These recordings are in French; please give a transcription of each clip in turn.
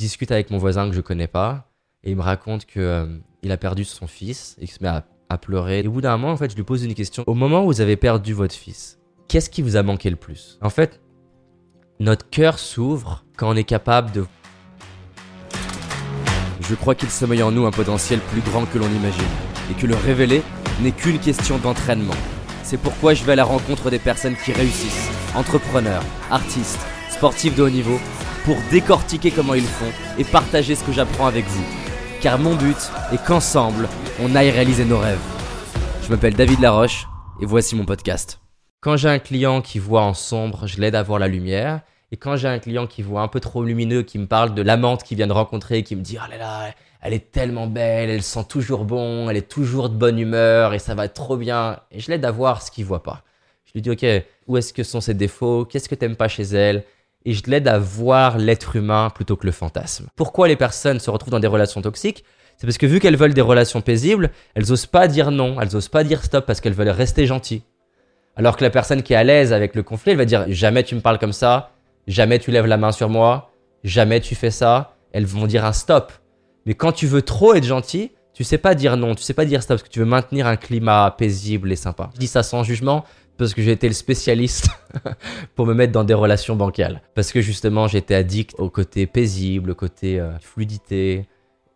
discute avec mon voisin que je connais pas et il me raconte que euh, il a perdu son fils et qu'il se met à, à pleurer. Et au bout d'un moment, en fait, je lui pose une question. Au moment où vous avez perdu votre fils, qu'est-ce qui vous a manqué le plus? En fait, notre cœur s'ouvre quand on est capable de Je crois qu'il sommeille en nous un potentiel plus grand que l'on imagine, et que le révéler n'est qu'une question d'entraînement. C'est pourquoi je vais à la rencontre des personnes qui réussissent, entrepreneurs, artistes, sportifs de haut niveau, pour décortiquer comment ils font et partager ce que j'apprends avec vous. Car mon but est qu'ensemble, on aille réaliser nos rêves. Je m'appelle David Laroche, et voici mon podcast. Quand j'ai un client qui voit en sombre, je l'aide à voir la lumière. Et quand j'ai un client qui voit un peu trop lumineux, qui me parle de l'amante qu'il vient de rencontrer, qui me dit Oh là là, elle est tellement belle, elle sent toujours bon, elle est toujours de bonne humeur et ça va trop bien. Et je l'aide à voir ce qu'il voit pas. Je lui dis Ok, où est-ce que sont ses défauts? Qu'est-ce que t'aimes pas chez elle? Et je l'aide à voir l'être humain plutôt que le fantasme. Pourquoi les personnes se retrouvent dans des relations toxiques? C'est parce que vu qu'elles veulent des relations paisibles, elles osent pas dire non, elles osent pas dire stop parce qu'elles veulent rester gentilles. Alors que la personne qui est à l'aise avec le conflit, elle va dire jamais tu me parles comme ça, jamais tu lèves la main sur moi, jamais tu fais ça. Elles vont dire un stop. Mais quand tu veux trop être gentil, tu sais pas dire non, tu sais pas dire stop parce que tu veux maintenir un climat paisible et sympa. Je dis ça sans jugement parce que j'ai été le spécialiste pour me mettre dans des relations bancales. Parce que justement, j'étais addict au côté paisible, au côté euh, fluidité,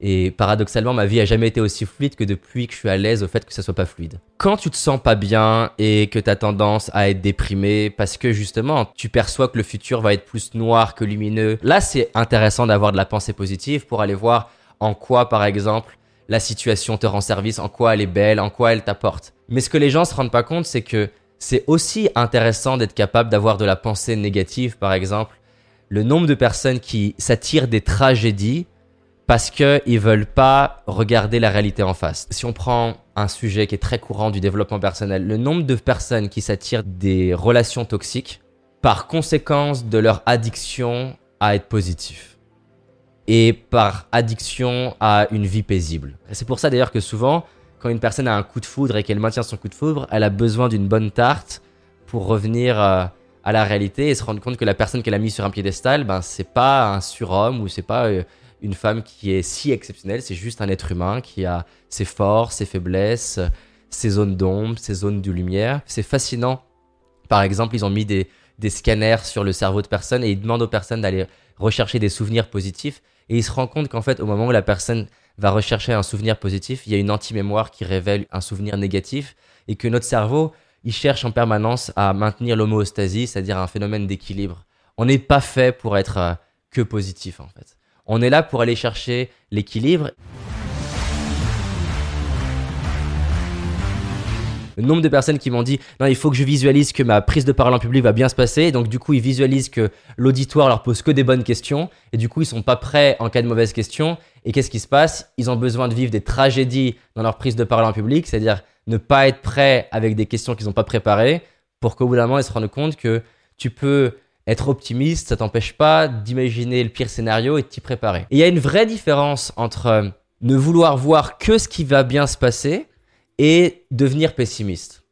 et paradoxalement, ma vie a jamais été aussi fluide que depuis que je suis à l'aise au fait que ça soit pas fluide. Quand tu te sens pas bien et que tu as tendance à être déprimé parce que justement, tu perçois que le futur va être plus noir que lumineux, là c'est intéressant d'avoir de la pensée positive pour aller voir en quoi par exemple la situation te rend service, en quoi elle est belle, en quoi elle t'apporte. Mais ce que les gens se rendent pas compte, c'est que c'est aussi intéressant d'être capable d'avoir de la pensée négative par exemple. Le nombre de personnes qui s'attirent des tragédies parce qu'ils veulent pas regarder la réalité en face. Si on prend un sujet qui est très courant du développement personnel, le nombre de personnes qui s'attirent des relations toxiques par conséquence de leur addiction à être positif et par addiction à une vie paisible. C'est pour ça d'ailleurs que souvent, quand une personne a un coup de foudre et qu'elle maintient son coup de foudre, elle a besoin d'une bonne tarte pour revenir euh, à la réalité et se rendre compte que la personne qu'elle a mis sur un piédestal, ben c'est pas un surhomme ou c'est pas euh, une femme qui est si exceptionnelle, c'est juste un être humain qui a ses forces, ses faiblesses, ses zones d'ombre, ses zones de lumière. C'est fascinant. Par exemple, ils ont mis des, des scanners sur le cerveau de personnes et ils demandent aux personnes d'aller rechercher des souvenirs positifs. Et ils se rendent compte qu'en fait, au moment où la personne va rechercher un souvenir positif, il y a une anti-mémoire qui révèle un souvenir négatif et que notre cerveau, il cherche en permanence à maintenir l'homéostasie, c'est-à-dire un phénomène d'équilibre. On n'est pas fait pour être euh, que positif en fait. On est là pour aller chercher l'équilibre. Le nombre de personnes qui m'ont dit non, il faut que je visualise que ma prise de parole en public va bien se passer. Donc du coup, ils visualisent que l'auditoire leur pose que des bonnes questions et du coup, ils sont pas prêts en cas de mauvaise question. Et qu'est-ce qui se passe? Ils ont besoin de vivre des tragédies dans leur prise de parole en public, c'est-à-dire ne pas être prêts avec des questions qu'ils n'ont pas préparées pour qu'au bout d'un moment, ils se rendent compte que tu peux être optimiste, ça t'empêche pas d'imaginer le pire scénario et de t'y préparer. Il y a une vraie différence entre euh, ne vouloir voir que ce qui va bien se passer et devenir pessimiste.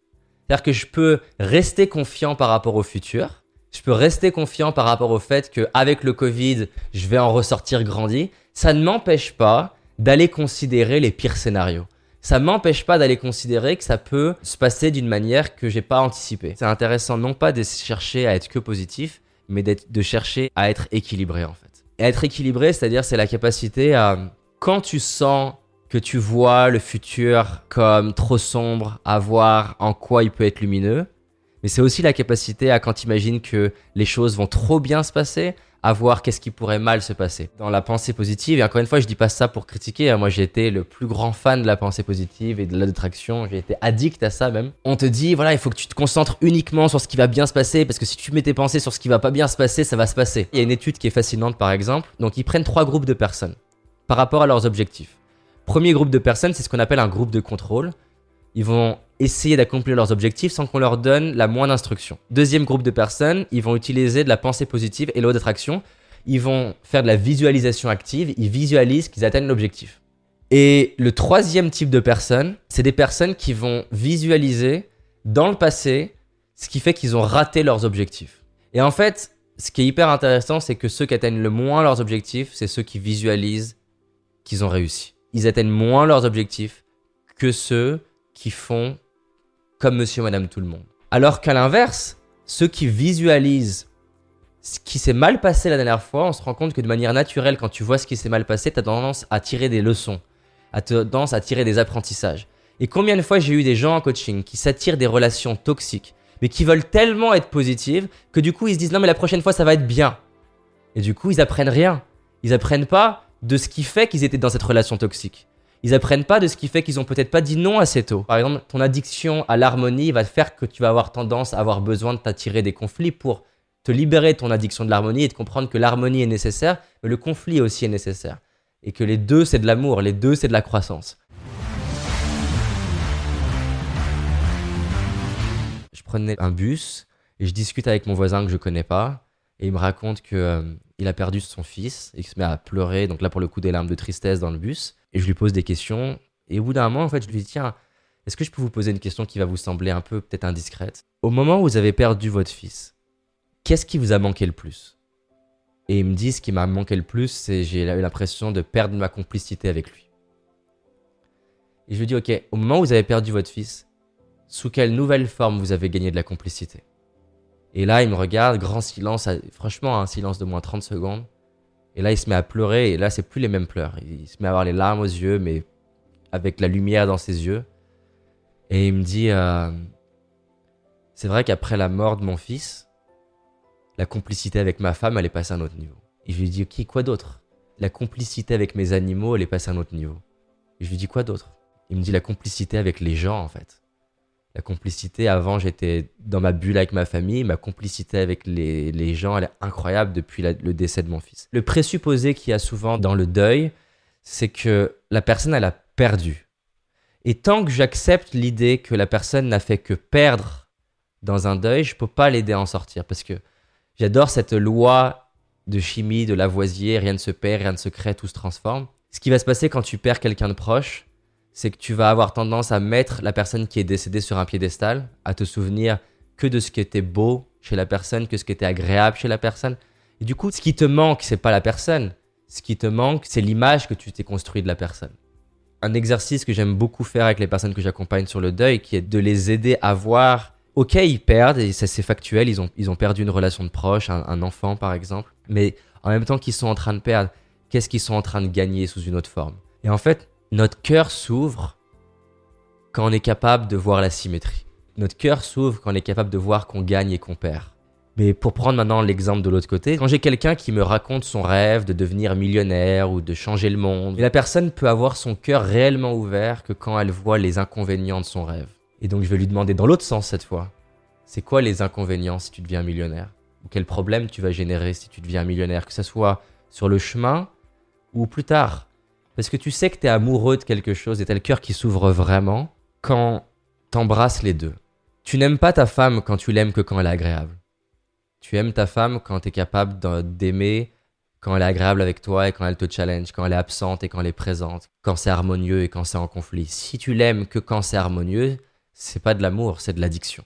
C'est-à-dire que je peux rester confiant par rapport au futur, je peux rester confiant par rapport au fait qu'avec le Covid, je vais en ressortir grandi. Ça ne m'empêche pas d'aller considérer les pires scénarios. Ça m'empêche pas d'aller considérer que ça peut se passer d'une manière que j'ai pas anticipée. C'est intéressant non pas de chercher à être que positif, mais de chercher à être équilibré en fait. Et être équilibré, c'est-à-dire c'est la capacité à, quand tu sens que tu vois le futur comme trop sombre, à voir en quoi il peut être lumineux, mais c'est aussi la capacité à, quand tu imagines que les choses vont trop bien se passer, à voir qu'est-ce qui pourrait mal se passer. Dans la pensée positive, et encore une fois, je dis pas ça pour critiquer, hein. moi j'ai été le plus grand fan de la pensée positive et de la détraction, j'ai été addict à ça même. On te dit, voilà, il faut que tu te concentres uniquement sur ce qui va bien se passer, parce que si tu mets tes pensées sur ce qui va pas bien se passer, ça va se passer. Il y a une étude qui est fascinante par exemple, donc ils prennent trois groupes de personnes par rapport à leurs objectifs. Premier groupe de personnes, c'est ce qu'on appelle un groupe de contrôle. Ils vont essayer d'accomplir leurs objectifs sans qu'on leur donne la moindre instruction. Deuxième groupe de personnes, ils vont utiliser de la pensée positive et l'eau d'attraction. Ils vont faire de la visualisation active, ils visualisent qu'ils atteignent l'objectif. Et le troisième type de personnes, c'est des personnes qui vont visualiser dans le passé ce qui fait qu'ils ont raté leurs objectifs. Et en fait, ce qui est hyper intéressant, c'est que ceux qui atteignent le moins leurs objectifs, c'est ceux qui visualisent qu'ils ont réussi. Ils atteignent moins leurs objectifs que ceux qui font comme monsieur, madame, tout le monde. Alors qu'à l'inverse, ceux qui visualisent ce qui s'est mal passé la dernière fois, on se rend compte que de manière naturelle, quand tu vois ce qui s'est mal passé, tu as tendance à tirer des leçons, à tendance à tirer des apprentissages. Et combien de fois j'ai eu des gens en coaching qui s'attirent des relations toxiques, mais qui veulent tellement être positives que du coup ils se disent non mais la prochaine fois ça va être bien. Et du coup ils apprennent rien. Ils apprennent pas de ce qui fait qu'ils étaient dans cette relation toxique. Ils apprennent pas de ce qui fait qu'ils ont peut-être pas dit non assez tôt. Par exemple, ton addiction à l'harmonie va faire que tu vas avoir tendance à avoir besoin de t'attirer des conflits pour te libérer de ton addiction de l'harmonie et de comprendre que l'harmonie est nécessaire, mais le conflit aussi est nécessaire. Et que les deux, c'est de l'amour, les deux, c'est de la croissance. Je prenais un bus et je discute avec mon voisin que je connais pas et il me raconte que euh, il a perdu son fils et il se met à pleurer, donc là pour le coup des larmes de tristesse dans le bus. Et je lui pose des questions. Et au bout d'un moment en fait je lui dis tiens est-ce que je peux vous poser une question qui va vous sembler un peu peut-être indiscrète? Au moment où vous avez perdu votre fils, qu'est-ce qui vous a manqué le plus? Et il me dit, ce qui m'a manqué le plus, c'est j'ai eu l'impression de perdre ma complicité avec lui. Et je lui dis, ok, au moment où vous avez perdu votre fils, sous quelle nouvelle forme vous avez gagné de la complicité? Et là, il me regarde, grand silence, franchement, un silence de moins 30 secondes. Et là, il se met à pleurer, et là, c'est plus les mêmes pleurs. Il se met à avoir les larmes aux yeux, mais avec la lumière dans ses yeux. Et il me dit, euh, c'est vrai qu'après la mort de mon fils, la complicité avec ma femme, elle est passée à un autre niveau. Et je lui dis, ok, quoi d'autre? La complicité avec mes animaux, elle est passée à un autre niveau. Et je lui dis, quoi d'autre? Il me dit, la complicité avec les gens, en fait. La complicité, avant, j'étais dans ma bulle avec ma famille. Ma complicité avec les, gens, elle est incroyable depuis le décès de mon fils. Le présupposé qu'il y a souvent dans le deuil, c'est que la personne, elle a perdu. Et tant que j'accepte l'idée que la personne n'a fait que perdre dans un deuil, je peux pas l'aider à en sortir. Parce que J'adore cette loi de chimie, de Lavoisier, rien ne se perd, rien ne se crée, tout se transforme. Ce qui va se passer quand tu perds quelqu'un de proche, c'est que tu vas avoir tendance à mettre la personne qui est décédée sur un piédestal, à te souvenir que de ce qui était beau chez la personne, que ce qui était agréable chez la personne. Et du coup, ce qui te manque, c'est pas la personne. Ce qui te manque, c'est l'image que tu t'es construit de la personne. Un exercice que j'aime beaucoup faire avec les personnes que j'accompagne sur le deuil, qui est de les aider à voir ok, ils perdent, et ça c'est factuel, ils ont, ils ont perdu une relation de proche, un, enfant par exemple, mais en même temps qu'ils sont en train de perdre, qu'est-ce qu'ils sont en train de gagner sous une autre forme? Et en fait, notre cœur s'ouvre quand on est capable de voir la symétrie. Notre cœur s'ouvre quand on est capable de voir qu'on gagne et qu'on perd. Mais pour prendre maintenant l'exemple de l'autre côté, quand j'ai quelqu'un qui me raconte son rêve de devenir millionnaire ou de changer le monde, la personne peut avoir son cœur réellement ouvert que quand elle voit les inconvénients de son rêve. Et donc je vais lui demander dans l'autre sens cette fois. C'est quoi les inconvénients si tu deviens millionnaire? Ou quel problème tu vas générer si tu deviens millionnaire? Que ce soit sur le chemin ou plus tard. Parce que tu sais que tu es amoureux de quelque chose et tu as le cœur qui s'ouvre vraiment quand t'embrasses les deux. Tu n'aimes pas ta femme quand tu l'aimes que quand elle est agréable. Tu aimes ta femme quand tu es capable d'aimer quand elle est agréable avec toi et quand elle te challenge, quand elle est absente et quand elle est présente, quand c'est harmonieux et quand c'est en conflit. Si tu l'aimes que quand c'est harmonieux, c'est pas de l'amour, c'est de l'addiction.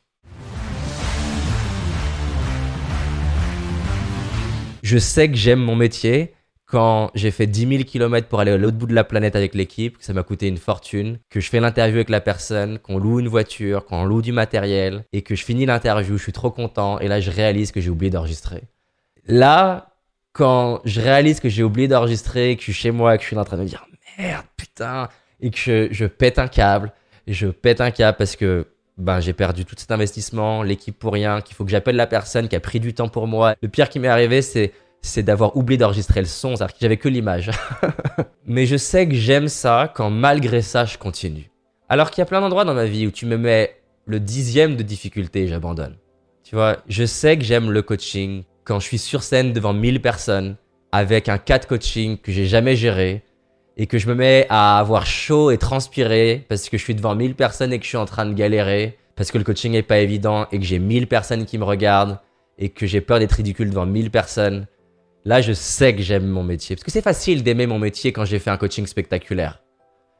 Je sais que j'aime mon métier quand j'ai fait 10 000 km pour aller à l'autre bout de la planète avec l'équipe, que ça m'a coûté une fortune, que je fais l'interview avec la personne, qu'on loue une voiture, qu'on loue du matériel, et que je finis l'interview, je suis trop content, et là je réalise que j'ai oublié d'enregistrer. Là, quand je réalise que j'ai oublié d'enregistrer, que je suis chez moi, que je suis en train de me dire merde, putain, et que je, je pète un câble, je pète un câble parce que ben, j'ai perdu tout cet investissement, l'équipe pour rien, qu'il faut que j'appelle la personne qui a pris du temps pour moi. Le pire qui m'est arrivé, c'est c'est d'avoir oublié d'enregistrer le son, c'est-à-dire que j'avais que l'image. Mais je sais que j'aime ça quand malgré ça, je continue. Alors qu'il y a plein d'endroits dans ma vie où tu me mets le dixième de difficulté et j'abandonne. Tu vois, je sais que j'aime le coaching quand je suis sur scène devant 1000 personnes avec un cas de coaching que j'ai jamais géré, et que je me mets à avoir chaud et transpirer parce que je suis devant 1000 personnes et que je suis en train de galérer, parce que le coaching est pas évident et que j'ai 1000 personnes qui me regardent et que j'ai peur d'être ridicule devant 1000 personnes, là je sais que j'aime mon métier. Parce que c'est facile d'aimer mon métier quand j'ai fait un coaching spectaculaire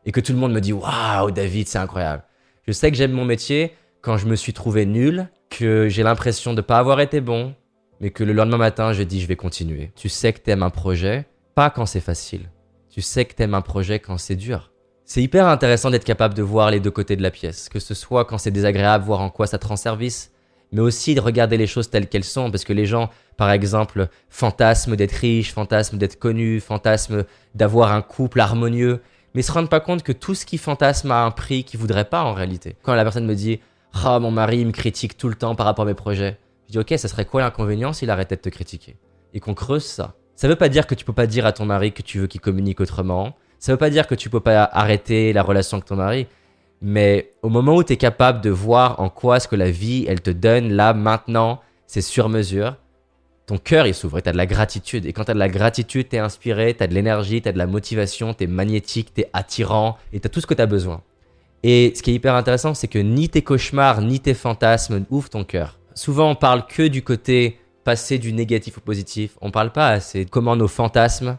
et que tout le monde me dit Waouh, David, c'est incroyable. Je sais que j'aime mon métier quand je me suis trouvé nul, que j'ai l'impression de ne pas avoir été bon, mais que le lendemain matin, je dis je vais continuer. Tu sais que t'aimes un projet, pas quand c'est facile. Tu sais que t'aimes un projet quand c'est dur. C'est hyper intéressant d'être capable de voir les deux côtés de la pièce, que ce soit quand c'est désagréable, voir en quoi ça te rend service, mais aussi de regarder les choses telles qu'elles sont, parce que les gens, par exemple, fantasment d'être riches, fantasment d'être connus, fantasment d'avoir un couple harmonieux, mais se rendent pas compte que tout ce qui fantasme a un prix qu'ils voudraient pas en réalité. Quand la personne me dit Ah, mon mari me critique tout le temps par rapport à mes projets, je dis Ok, ça serait quoi l'inconvénient s'il arrêtait de te critiquer? Et qu'on creuse ça. Ça veut pas dire que tu peux pas dire à ton mari que tu veux qu'il communique autrement, ça veut pas dire que tu peux pas arrêter la relation avec ton mari, mais au moment où tu es capable de voir en quoi ce que la vie, elle te donne là, maintenant, c'est sur mesure, ton cœur il s'ouvre et tu as de la gratitude. Et quand tu as de la gratitude, tu es inspiré, tu as de l'énergie, tu as de la motivation, tu es magnétique, tu es attirant et tu as tout ce que tu as besoin. Et ce qui est hyper intéressant, c'est que ni tes cauchemars, ni tes fantasmes ouvrent ton cœur. Souvent, on parle que du côté passer du négatif au positif. On parle pas assez de comment nos fantasmes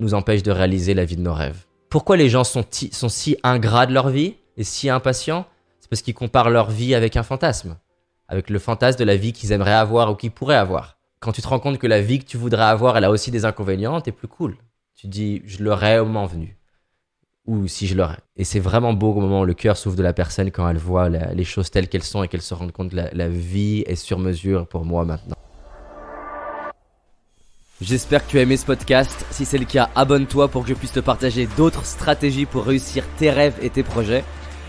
nous empêche de réaliser la vie de nos rêves. Pourquoi les gens sont, sont si ingrats de leur vie et si impatients? C'est parce qu'ils comparent leur vie avec un fantasme, avec le fantasme de la vie qu'ils aimeraient avoir ou qu'ils pourraient avoir. Quand tu te rends compte que la vie que tu voudrais avoir, elle a aussi des inconvénients, t'es plus cool. Tu dis, je l'aurais au moment venu. Ou si je l'aurais. Et c'est vraiment beau au moment où le cœur s'ouvre de la personne quand elle voit les choses telles qu'elles sont et qu'elle se rend compte que la vie est sur mesure pour moi maintenant. J'espère que tu as aimé ce podcast. Si c'est le cas, abonne-toi pour que je puisse te partager d'autres stratégies pour réussir tes rêves et tes projets.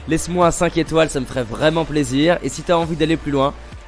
Laisse-moi un 5 étoiles, ça me ferait vraiment plaisir. Et si tu as envie d'aller plus loin,